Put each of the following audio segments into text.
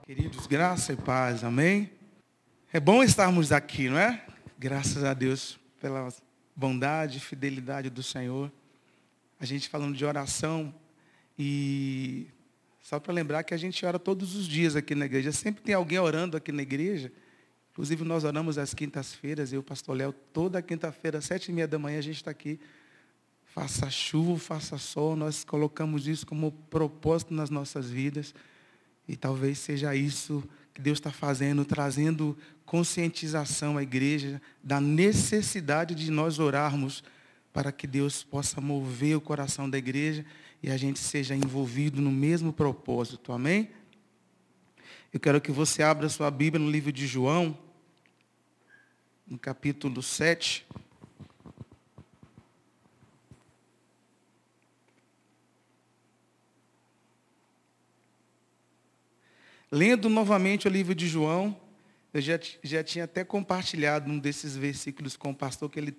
Queridos, graça e paz, amém? É bom estarmos aqui, não é? Graças a Deus pela bondade e fidelidade do Senhor. A gente falando de oração e só para lembrar que a gente ora todos os dias aqui na igreja. Sempre tem alguém orando aqui na igreja. Inclusive nós oramos às quintas-feiras, eu, pastor Léo, toda quinta-feira, às sete e meia da manhã, a gente está aqui. Faça chuva, faça sol, nós colocamos isso como propósito nas nossas vidas. E talvez seja isso que Deus está fazendo, trazendo conscientização à igreja da necessidade de nós orarmos para que Deus possa mover o coração da igreja e a gente seja envolvido no mesmo propósito. Amém? Eu quero que você abra sua Bíblia no livro de João, no capítulo 7. Lendo novamente o livro de João, eu já, já tinha até compartilhado um desses versículos com o pastor, que ele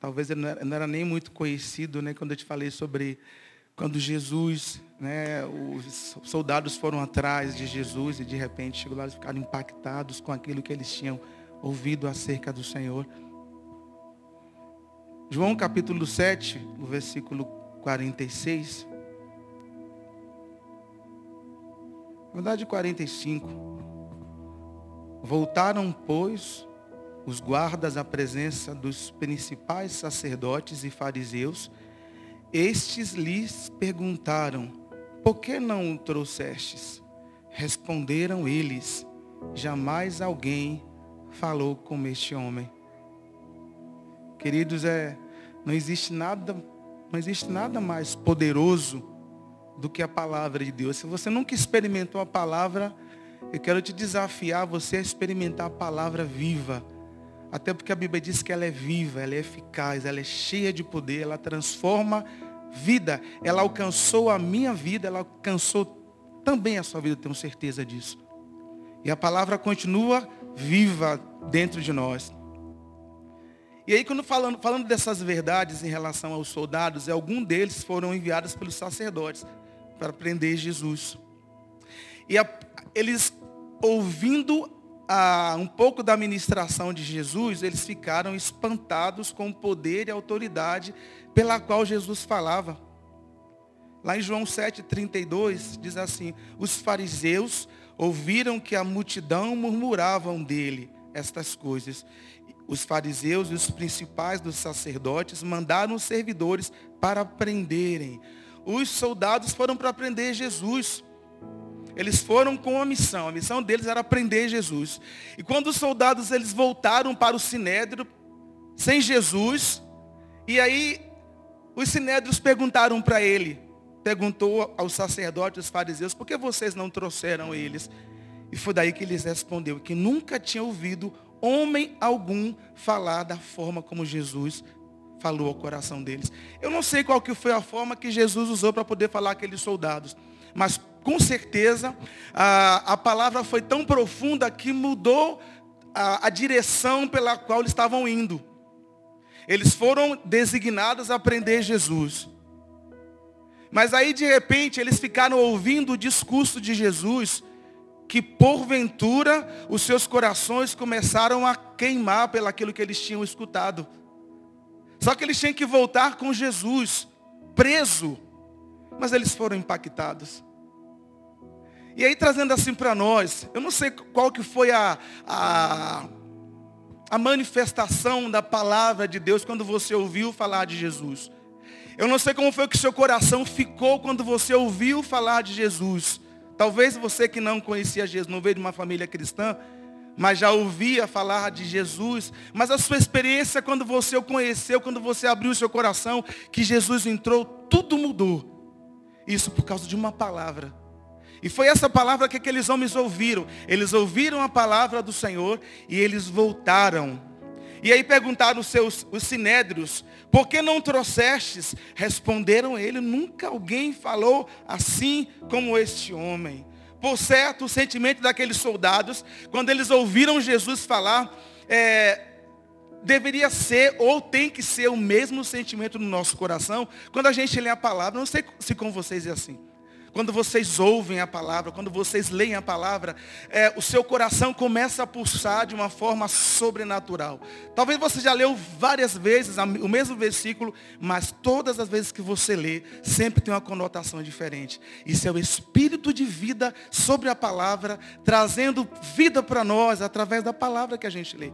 talvez ele não era, não era nem muito conhecido, né, quando eu te falei sobre quando Jesus, né, os soldados foram atrás de Jesus e de repente chegou lá e ficaram impactados com aquilo que eles tinham ouvido acerca do Senhor. João capítulo 7, o versículo 46. Verdade 45. Voltaram, pois, os guardas à presença dos principais sacerdotes e fariseus. Estes lhes perguntaram, por que não o trouxestes? Responderam eles, jamais alguém falou como este homem. Queridos, é, não existe nada, não existe nada mais poderoso do que a palavra de Deus. Se você nunca experimentou a palavra, eu quero te desafiar você a experimentar a palavra viva. Até porque a Bíblia diz que ela é viva, ela é eficaz, ela é cheia de poder, ela transforma vida. Ela alcançou a minha vida, ela alcançou também a sua vida, tenho certeza disso. E a palavra continua viva dentro de nós. E aí, quando falando, falando dessas verdades em relação aos soldados, algum deles foram enviados pelos sacerdotes para prender Jesus. E a, eles, ouvindo a, um pouco da ministração de Jesus, eles ficaram espantados com o poder e a autoridade pela qual Jesus falava. Lá em João 7,32 diz assim, os fariseus ouviram que a multidão murmuravam dele estas coisas. Os fariseus e os principais dos sacerdotes mandaram os servidores para prenderem os soldados foram para prender Jesus. Eles foram com uma missão. A missão deles era prender Jesus. E quando os soldados eles voltaram para o sinédrio sem Jesus, e aí os sinédrios perguntaram para ele, perguntou aos sacerdotes, os fariseus, por que vocês não trouxeram eles? E foi daí que eles respondeu que nunca tinha ouvido homem algum falar da forma como Jesus falou ao coração deles. Eu não sei qual que foi a forma que Jesus usou para poder falar aqueles soldados, mas com certeza a, a palavra foi tão profunda que mudou a, a direção pela qual eles estavam indo. Eles foram designados a prender Jesus. Mas aí de repente eles ficaram ouvindo o discurso de Jesus, que porventura os seus corações começaram a queimar pelaquilo que eles tinham escutado. Só que eles tinham que voltar com Jesus, preso. Mas eles foram impactados. E aí trazendo assim para nós, eu não sei qual que foi a, a, a manifestação da palavra de Deus quando você ouviu falar de Jesus. Eu não sei como foi que seu coração ficou quando você ouviu falar de Jesus. Talvez você que não conhecia Jesus, não veio de uma família cristã, mas já ouvia falar de Jesus, mas a sua experiência quando você o conheceu, quando você abriu o seu coração, que Jesus entrou, tudo mudou. Isso por causa de uma palavra. E foi essa palavra que aqueles homens ouviram. Eles ouviram a palavra do Senhor e eles voltaram. E aí perguntaram os seus os sinédrios, por que não trouxestes? Responderam ele, nunca alguém falou assim como este homem. Por certo, o sentimento daqueles soldados, quando eles ouviram Jesus falar, é, deveria ser ou tem que ser o mesmo sentimento no nosso coração quando a gente lê a palavra. Não sei se com vocês é assim. Quando vocês ouvem a palavra, quando vocês leem a palavra, é, o seu coração começa a pulsar de uma forma sobrenatural. Talvez você já leu várias vezes o mesmo versículo, mas todas as vezes que você lê, sempre tem uma conotação diferente. Isso é o espírito de vida sobre a palavra, trazendo vida para nós através da palavra que a gente lê.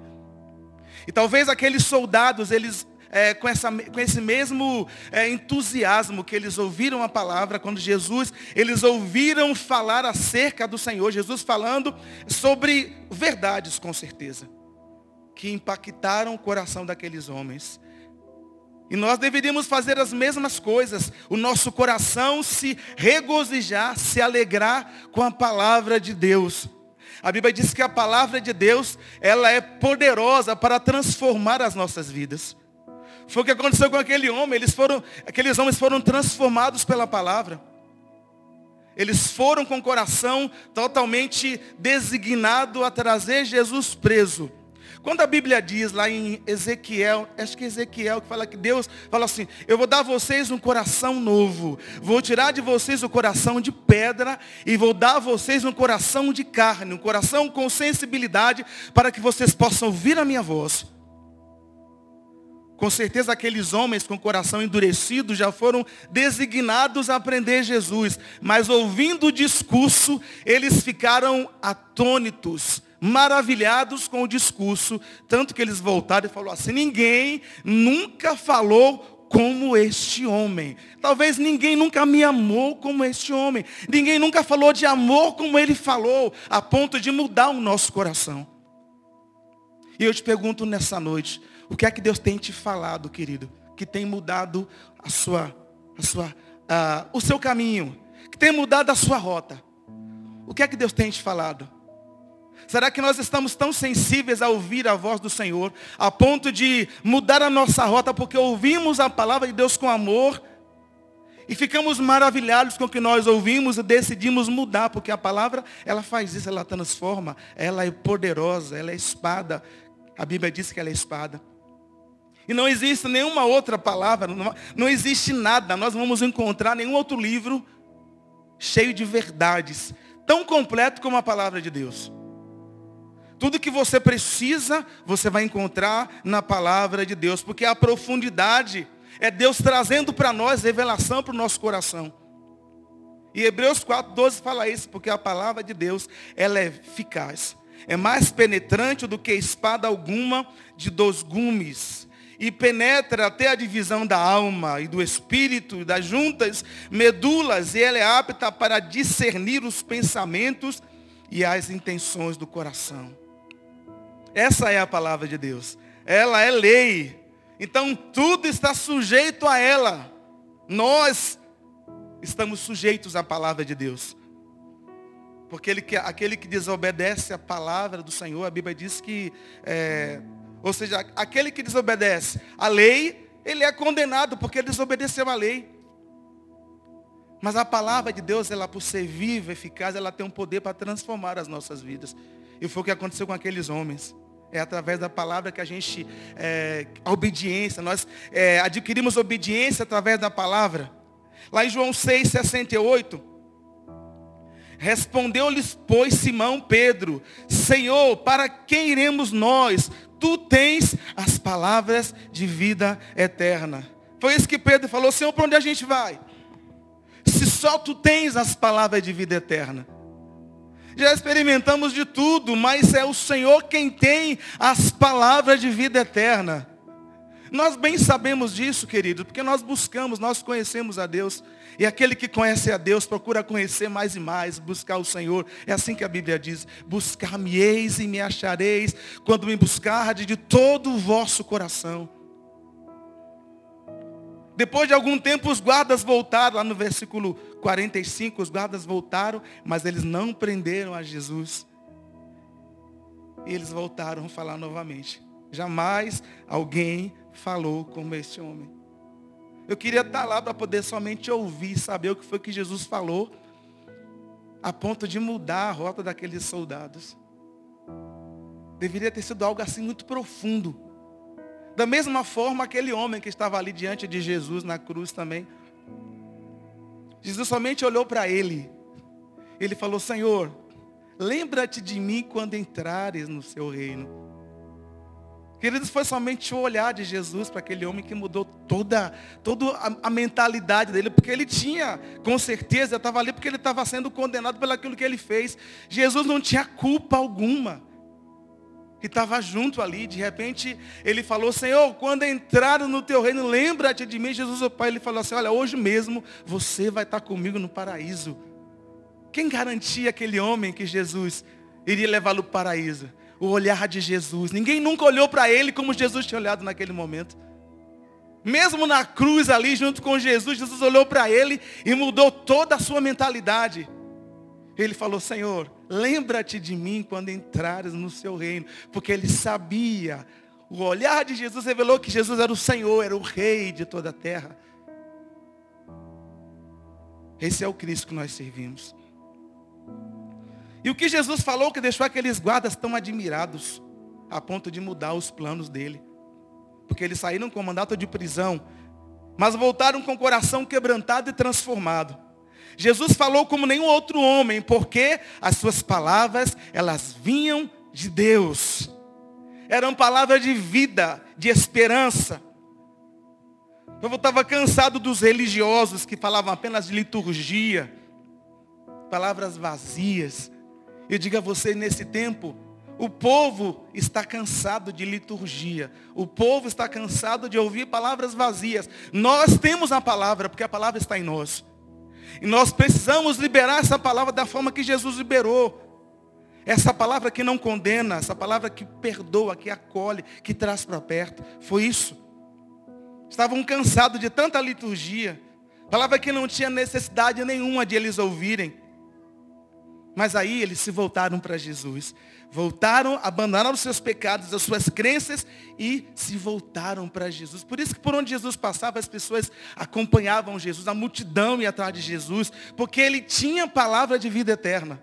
E talvez aqueles soldados, eles é, com, essa, com esse mesmo é, entusiasmo que eles ouviram a palavra, quando Jesus, eles ouviram falar acerca do Senhor, Jesus falando sobre verdades com certeza, que impactaram o coração daqueles homens. E nós deveríamos fazer as mesmas coisas, o nosso coração se regozijar, se alegrar com a palavra de Deus. A Bíblia diz que a palavra de Deus, ela é poderosa para transformar as nossas vidas. Foi o que aconteceu com aquele homem. Eles foram, aqueles homens foram transformados pela palavra. Eles foram com o coração totalmente designado a trazer Jesus preso. Quando a Bíblia diz lá em Ezequiel, acho que é Ezequiel que fala que Deus fala assim, eu vou dar a vocês um coração novo, vou tirar de vocês o coração de pedra e vou dar a vocês um coração de carne, um coração com sensibilidade para que vocês possam ouvir a minha voz. Com certeza aqueles homens com coração endurecido já foram designados a aprender Jesus. Mas ouvindo o discurso, eles ficaram atônitos, maravilhados com o discurso. Tanto que eles voltaram e falaram assim, ninguém nunca falou como este homem. Talvez ninguém nunca me amou como este homem. Ninguém nunca falou de amor como ele falou, a ponto de mudar o nosso coração. E eu te pergunto nessa noite, o que é que Deus tem te falado, querido? Que tem mudado a sua, a sua, uh, o seu caminho. Que tem mudado a sua rota. O que é que Deus tem te falado? Será que nós estamos tão sensíveis a ouvir a voz do Senhor, a ponto de mudar a nossa rota, porque ouvimos a palavra de Deus com amor, e ficamos maravilhados com o que nós ouvimos e decidimos mudar, porque a palavra, ela faz isso, ela transforma, ela é poderosa, ela é espada. A Bíblia diz que ela é espada. E não existe nenhuma outra palavra, não, não existe nada, nós vamos encontrar nenhum outro livro cheio de verdades, tão completo como a palavra de Deus. Tudo que você precisa, você vai encontrar na palavra de Deus, porque a profundidade é Deus trazendo para nós revelação para o nosso coração. E Hebreus 4,12 fala isso, porque a palavra de Deus, ela é eficaz. É mais penetrante do que espada alguma de dois gumes e penetra até a divisão da alma e do espírito, das juntas, medulas, e ela é apta para discernir os pensamentos e as intenções do coração. Essa é a palavra de Deus. Ela é lei. Então tudo está sujeito a ela. Nós estamos sujeitos à palavra de Deus. Porque ele, aquele que desobedece a palavra do Senhor, a Bíblia diz que é, ou seja, aquele que desobedece a lei, ele é condenado porque desobedeceu a lei. Mas a palavra de Deus, ela por ser viva, eficaz, ela tem um poder para transformar as nossas vidas. E foi o que aconteceu com aqueles homens. É através da palavra que a gente, é, a obediência, nós é, adquirimos obediência através da palavra. Lá em João 6, 68, respondeu-lhes, pois, Simão Pedro, Senhor, para quem iremos nós? Tu tens as palavras de vida eterna. Foi isso que Pedro falou, Senhor, para onde a gente vai? Se só tu tens as palavras de vida eterna. Já experimentamos de tudo, mas é o Senhor quem tem as palavras de vida eterna. Nós bem sabemos disso, querido, porque nós buscamos, nós conhecemos a Deus. E aquele que conhece a Deus procura conhecer mais e mais, buscar o Senhor. É assim que a Bíblia diz: Buscar-me-eis e me achareis, quando me buscardes de todo o vosso coração. Depois de algum tempo, os guardas voltaram, lá no versículo 45, os guardas voltaram, mas eles não prenderam a Jesus. E eles voltaram a falar novamente. Jamais alguém falou como este homem. Eu queria estar lá para poder somente ouvir, saber o que foi que Jesus falou, a ponto de mudar a rota daqueles soldados. Deveria ter sido algo assim muito profundo. Da mesma forma, aquele homem que estava ali diante de Jesus na cruz também. Jesus somente olhou para ele. Ele falou, Senhor, lembra-te de mim quando entrares no seu reino. Queridos, foi somente o olhar de Jesus para aquele homem que mudou toda, toda a, mentalidade dele, porque ele tinha, com certeza, estava ali porque ele estava sendo condenado pelo aquilo que ele fez. Jesus não tinha culpa alguma. Que estava junto ali, de repente ele falou, Senhor, quando entraram no teu reino, lembra-te de mim, Jesus, o Pai, ele falou assim, olha, hoje mesmo você vai estar comigo no paraíso. Quem garantia aquele homem que Jesus iria levá-lo para o paraíso? O olhar de Jesus. Ninguém nunca olhou para ele como Jesus tinha olhado naquele momento. Mesmo na cruz ali, junto com Jesus, Jesus olhou para ele e mudou toda a sua mentalidade. Ele falou, Senhor, lembra-te de mim quando entrares no seu reino. Porque ele sabia, o olhar de Jesus revelou que Jesus era o Senhor, era o rei de toda a terra. Esse é o Cristo que nós servimos. E o que Jesus falou que deixou aqueles guardas tão admirados, a ponto de mudar os planos dele. Porque eles saíram com mandato de prisão, mas voltaram com o coração quebrantado e transformado. Jesus falou como nenhum outro homem, porque as suas palavras, elas vinham de Deus. Eram palavras de vida, de esperança. Eu estava cansado dos religiosos que falavam apenas de liturgia, palavras vazias, eu digo a você nesse tempo, o povo está cansado de liturgia. O povo está cansado de ouvir palavras vazias. Nós temos a palavra, porque a palavra está em nós. E nós precisamos liberar essa palavra da forma que Jesus liberou. Essa palavra que não condena, essa palavra que perdoa, que acolhe, que traz para perto. Foi isso. Estavam cansados de tanta liturgia. Palavra que não tinha necessidade nenhuma de eles ouvirem. Mas aí eles se voltaram para Jesus. Voltaram, abandonaram os seus pecados, as suas crenças e se voltaram para Jesus. Por isso que por onde Jesus passava, as pessoas acompanhavam Jesus, a multidão ia atrás de Jesus, porque ele tinha palavra de vida eterna.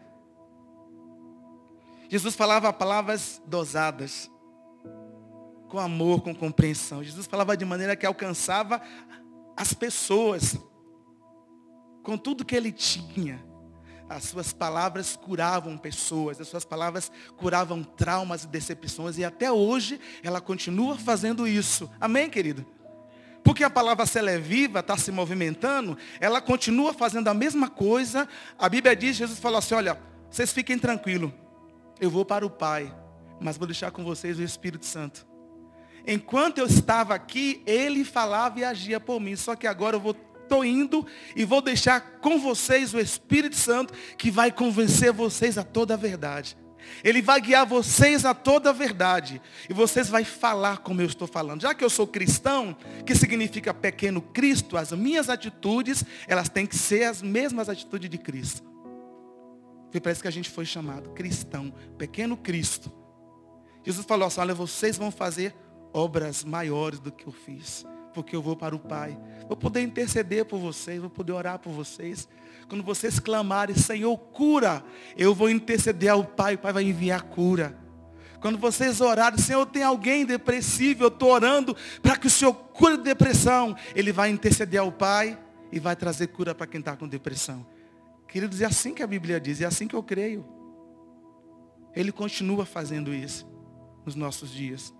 Jesus falava palavras dosadas, com amor, com compreensão. Jesus falava de maneira que alcançava as pessoas, com tudo que ele tinha. As suas palavras curavam pessoas, as suas palavras curavam traumas e decepções, e até hoje ela continua fazendo isso. Amém, querido? Porque a palavra, se ela é viva, está se movimentando, ela continua fazendo a mesma coisa. A Bíblia diz, Jesus falou assim, olha, vocês fiquem tranquilos, eu vou para o Pai, mas vou deixar com vocês o Espírito Santo. Enquanto eu estava aqui, ele falava e agia por mim, só que agora eu vou estou indo e vou deixar com vocês o Espírito Santo que vai convencer vocês a toda a verdade. Ele vai guiar vocês a toda a verdade. E vocês vão falar como eu estou falando. Já que eu sou cristão, que significa pequeno Cristo, as minhas atitudes, elas têm que ser as mesmas atitudes de Cristo. Foi para isso que a gente foi chamado, cristão, pequeno Cristo. Jesus falou assim, olha, vocês vão fazer obras maiores do que eu fiz porque eu vou para o Pai. Vou poder interceder por vocês, vou poder orar por vocês. Quando vocês clamarem, Senhor, cura, eu vou interceder ao Pai, o Pai vai enviar cura. Quando vocês orarem, Senhor, tem alguém depressivo, eu estou orando para que o Senhor cure depressão. Ele vai interceder ao Pai e vai trazer cura para quem está com depressão. Queridos, é assim que a Bíblia diz, é assim que eu creio. Ele continua fazendo isso nos nossos dias.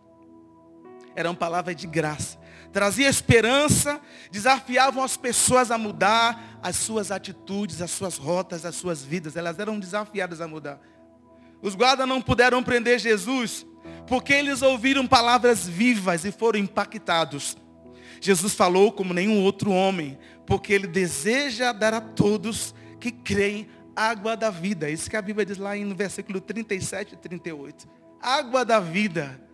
Eram palavras de graça trazia esperança, desafiavam as pessoas a mudar as suas atitudes, as suas rotas, as suas vidas. Elas eram desafiadas a mudar. Os guardas não puderam prender Jesus porque eles ouviram palavras vivas e foram impactados. Jesus falou como nenhum outro homem, porque ele deseja dar a todos que creem água da vida. Isso que a Bíblia diz lá no versículo 37 e 38. Água da vida.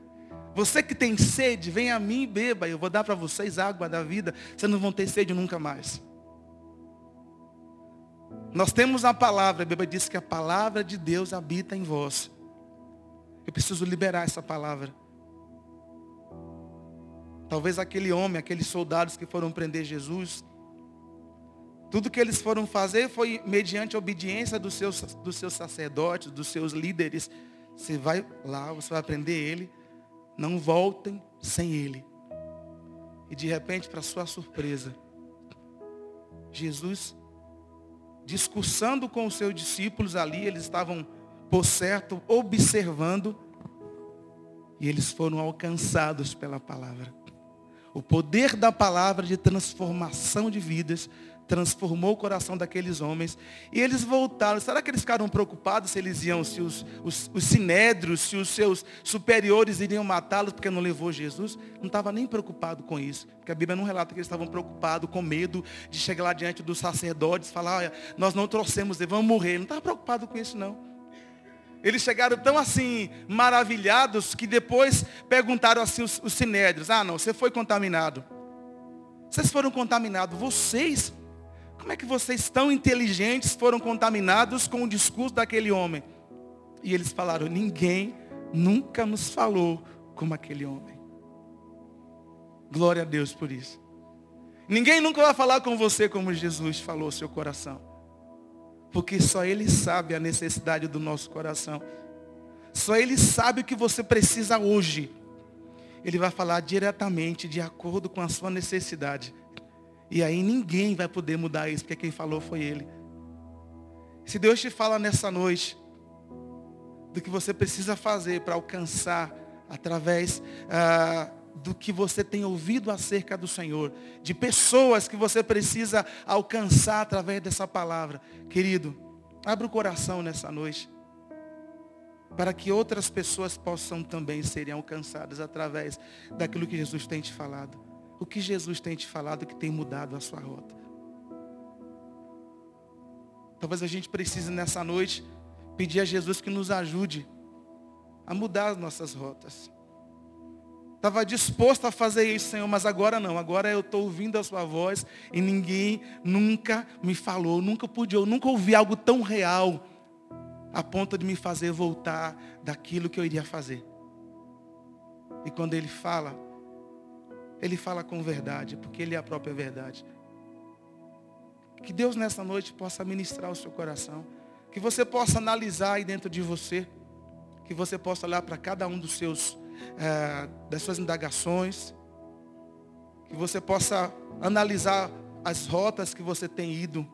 Você que tem sede, vem a mim e beba. Eu vou dar para vocês água da vida. Vocês não vão ter sede nunca mais. Nós temos a palavra. A Bíblia diz que a palavra de Deus habita em vós. Eu preciso liberar essa palavra. Talvez aquele homem, aqueles soldados que foram prender Jesus, tudo que eles foram fazer foi mediante a obediência dos seus, dos seus sacerdotes, dos seus líderes. Você vai lá, você vai prender ele não voltem sem Ele. E de repente, para sua surpresa, Jesus discursando com os seus discípulos ali, eles estavam, por certo, observando, e eles foram alcançados pela palavra. O poder da palavra de transformação de vidas transformou o coração daqueles homens. E eles voltaram. Será que eles ficaram preocupados se eles iam, se os, os, os sinédrios, se os seus superiores iriam matá-los porque não levou Jesus? Não estava nem preocupado com isso. Porque a Bíblia não relata que eles estavam preocupados, com medo de chegar lá diante dos sacerdotes falar, olha, nós não trouxemos, vamos morrer. Não estava preocupado com isso, não. Eles chegaram tão assim, maravilhados, que depois perguntaram assim os, os sinédrios, ah não, você foi contaminado. Vocês foram contaminados, vocês como é que vocês tão inteligentes foram contaminados com o discurso daquele homem? E eles falaram, ninguém nunca nos falou como aquele homem. Glória a Deus por isso. Ninguém nunca vai falar com você como Jesus falou seu coração. Porque só Ele sabe a necessidade do nosso coração. Só Ele sabe o que você precisa hoje. Ele vai falar diretamente, de acordo com a sua necessidade. E aí ninguém vai poder mudar isso, porque quem falou foi Ele. Se Deus te fala nessa noite do que você precisa fazer para alcançar através ah, do que você tem ouvido acerca do Senhor, de pessoas que você precisa alcançar através dessa palavra, querido, abra o coração nessa noite para que outras pessoas possam também serem alcançadas através daquilo que Jesus tem te falado o que Jesus tem te falado que tem mudado a sua rota. Talvez a gente precise nessa noite pedir a Jesus que nos ajude a mudar as nossas rotas. Estava disposto a fazer isso, Senhor, mas agora não. Agora eu estou ouvindo a sua voz e ninguém nunca me falou, nunca pude, eu nunca ouvi algo tão real a ponto de me fazer voltar daquilo que eu iria fazer. E quando ele fala, ele fala com verdade, porque Ele é a própria verdade. Que Deus nessa noite possa ministrar o seu coração. Que você possa analisar aí dentro de você. Que você possa olhar para cada um dos seus, é, das suas indagações. Que você possa analisar as rotas que você tem ido.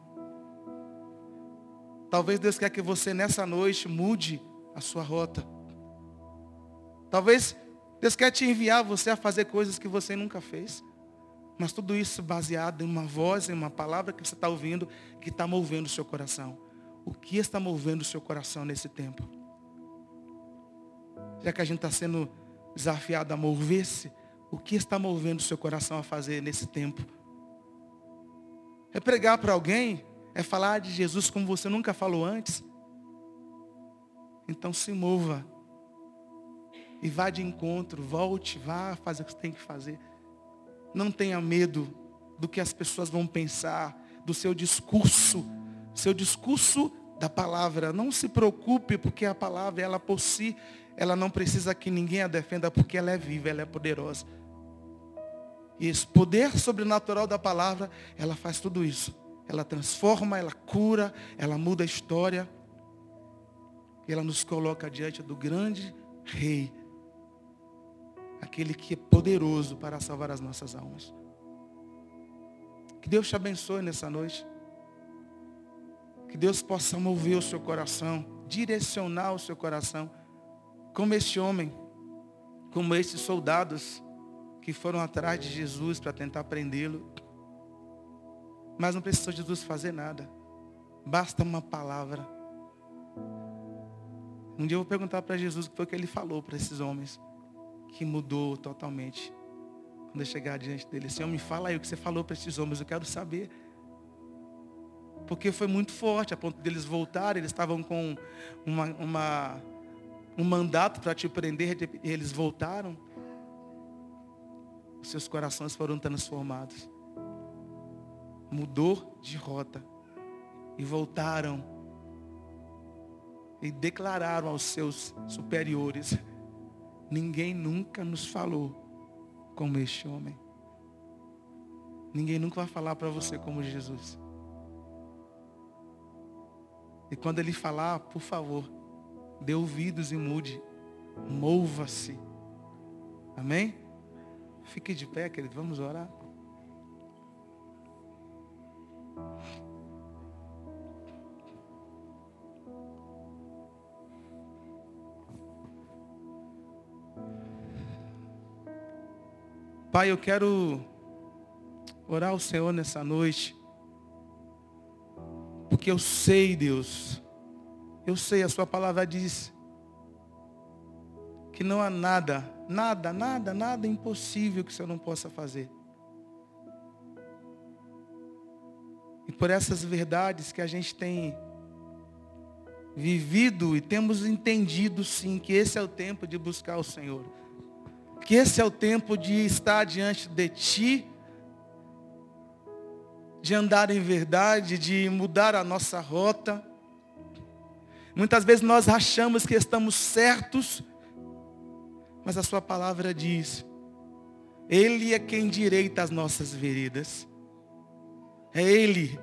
Talvez Deus quer que você nessa noite mude a sua rota. Talvez Deus quer te enviar você a fazer coisas que você nunca fez. Mas tudo isso baseado em uma voz, em uma palavra que você está ouvindo, que está movendo o seu coração. O que está movendo o seu coração nesse tempo? Já que a gente está sendo desafiado a mover-se, o que está movendo o seu coração a fazer nesse tempo? É pregar para alguém? É falar de Jesus como você nunca falou antes? Então se mova e vá de encontro, volte, vá fazer o que você tem que fazer. Não tenha medo do que as pessoas vão pensar, do seu discurso, seu discurso da palavra. Não se preocupe, porque a palavra, ela por si, ela não precisa que ninguém a defenda, porque ela é viva, ela é poderosa. E esse poder sobrenatural da palavra, ela faz tudo isso. Ela transforma, ela cura, ela muda a história. E ela nos coloca diante do grande rei aquele que é poderoso para salvar as nossas almas. Que Deus te abençoe nessa noite. Que Deus possa mover o seu coração, direcionar o seu coração, como este homem, como esses soldados que foram atrás de Jesus para tentar prendê-lo. Mas não precisou Jesus fazer nada. Basta uma palavra. Um dia eu vou perguntar para Jesus o que foi que ele falou para esses homens que mudou totalmente. Quando eu chegar diante dele, Senhor, me fala aí o que você falou para esses homens, eu quero saber. Porque foi muito forte, a ponto deles voltarem, eles estavam com uma, uma um mandato para te prender, e eles voltaram. Seus corações foram transformados. Mudou de rota. E voltaram. E declararam aos seus superiores Ninguém nunca nos falou como este homem. Ninguém nunca vai falar para você como Jesus. E quando ele falar, por favor, Dê ouvidos e mude. Mova-se. Amém? Fique de pé, querido. Vamos orar. Pai, eu quero orar ao Senhor nessa noite, porque eu sei, Deus, eu sei, a sua palavra diz que não há nada, nada, nada, nada impossível que o Senhor não possa fazer. E por essas verdades que a gente tem vivido e temos entendido sim que esse é o tempo de buscar o Senhor. Que esse é o tempo de estar diante de Ti de andar em verdade, de mudar a nossa rota. Muitas vezes nós achamos que estamos certos, mas a sua palavra diz, Ele é quem direita as nossas veredas. É Ele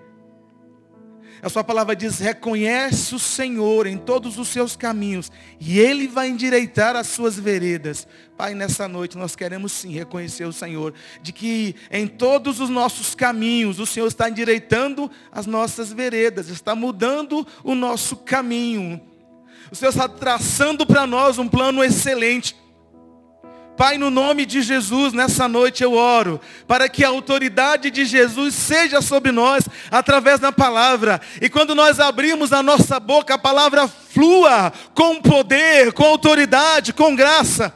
a sua palavra diz: reconhece o Senhor em todos os seus caminhos, e Ele vai endireitar as suas veredas. Pai, nessa noite nós queremos sim reconhecer o Senhor, de que em todos os nossos caminhos o Senhor está endireitando as nossas veredas, está mudando o nosso caminho. O Senhor está traçando para nós um plano excelente. Pai, no nome de Jesus, nessa noite eu oro para que a autoridade de Jesus seja sobre nós através da palavra. E quando nós abrimos a nossa boca, a palavra flua com poder, com autoridade, com graça.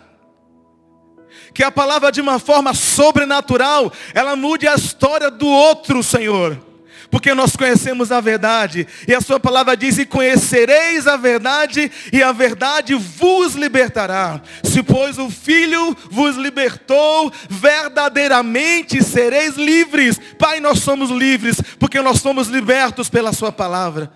Que a palavra de uma forma sobrenatural, ela mude a história do outro, Senhor porque nós conhecemos a verdade. E a sua palavra diz: E conhecereis a verdade, e a verdade vos libertará. Se, pois, o Filho vos libertou, verdadeiramente sereis livres. Pai, nós somos livres, porque nós somos libertos pela Sua palavra.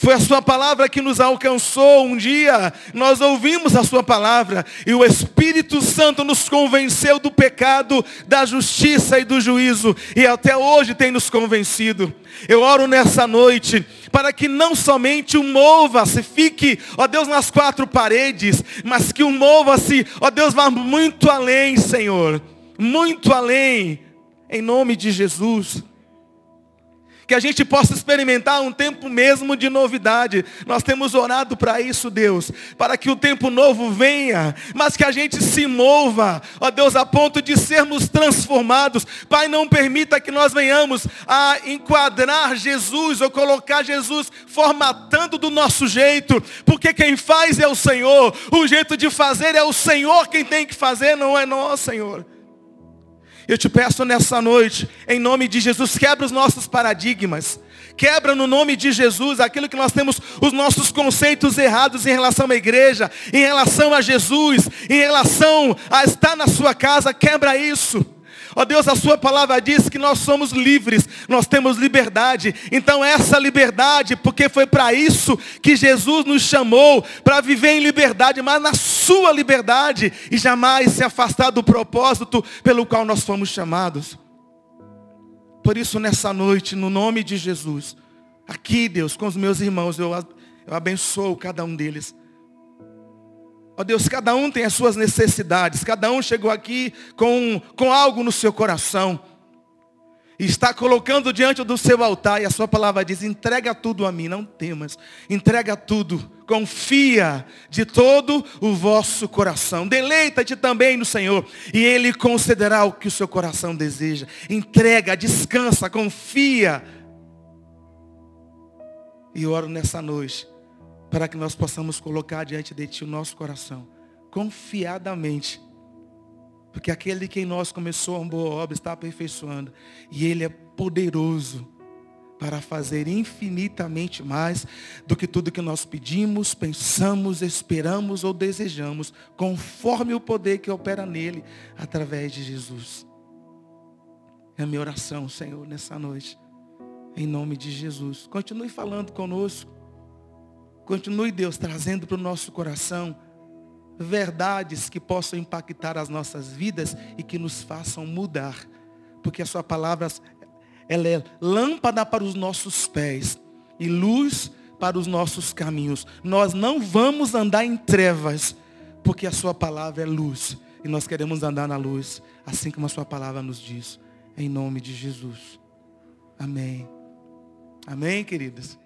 Foi a sua palavra que nos alcançou um dia. Nós ouvimos a sua palavra e o Espírito Santo nos convenceu do pecado, da justiça e do juízo e até hoje tem nos convencido. Eu oro nessa noite para que não somente o mova-se, fique, ó Deus, nas quatro paredes, mas que o mova-se, ó Deus, vá muito além, Senhor, muito além, em nome de Jesus que a gente possa experimentar um tempo mesmo de novidade. Nós temos orado para isso, Deus, para que o tempo novo venha, mas que a gente se mova, ó Deus, a ponto de sermos transformados. Pai, não permita que nós venhamos a enquadrar Jesus ou colocar Jesus formatando do nosso jeito, porque quem faz é o Senhor, o jeito de fazer é o Senhor quem tem que fazer, não é nós, Senhor. Eu te peço nessa noite, em nome de Jesus, quebra os nossos paradigmas. Quebra no nome de Jesus aquilo que nós temos, os nossos conceitos errados em relação à igreja, em relação a Jesus, em relação a estar na sua casa. Quebra isso. Ó oh Deus, a sua palavra diz que nós somos livres, nós temos liberdade. Então essa liberdade, porque foi para isso que Jesus nos chamou, para viver em liberdade, mas na sua liberdade e jamais se afastar do propósito pelo qual nós fomos chamados. Por isso nessa noite, no nome de Jesus, aqui Deus, com os meus irmãos, eu, eu abençoo cada um deles. Ó Deus, cada um tem as suas necessidades, cada um chegou aqui com, com algo no seu coração. Está colocando diante do seu altar, e a sua palavra diz: entrega tudo a mim, não temas, entrega tudo, confia de todo o vosso coração, deleita-te também no Senhor, e Ele concederá o que o seu coração deseja. Entrega, descansa, confia. E oro nessa noite para que nós possamos colocar diante de Ti o nosso coração, confiadamente, porque aquele que em nós começou uma boa obra está aperfeiçoando, e Ele é poderoso para fazer infinitamente mais do que tudo que nós pedimos, pensamos, esperamos ou desejamos, conforme o poder que opera nele, através de Jesus. É a minha oração, Senhor, nessa noite. Em nome de Jesus. Continue falando conosco. Continue, Deus, trazendo para o nosso coração verdades que possam impactar as nossas vidas e que nos façam mudar. Porque a sua palavra, ela é lâmpada para os nossos pés e luz para os nossos caminhos. Nós não vamos andar em trevas, porque a sua palavra é luz. E nós queremos andar na luz, assim como a sua palavra nos diz. Em nome de Jesus. Amém. Amém, queridos.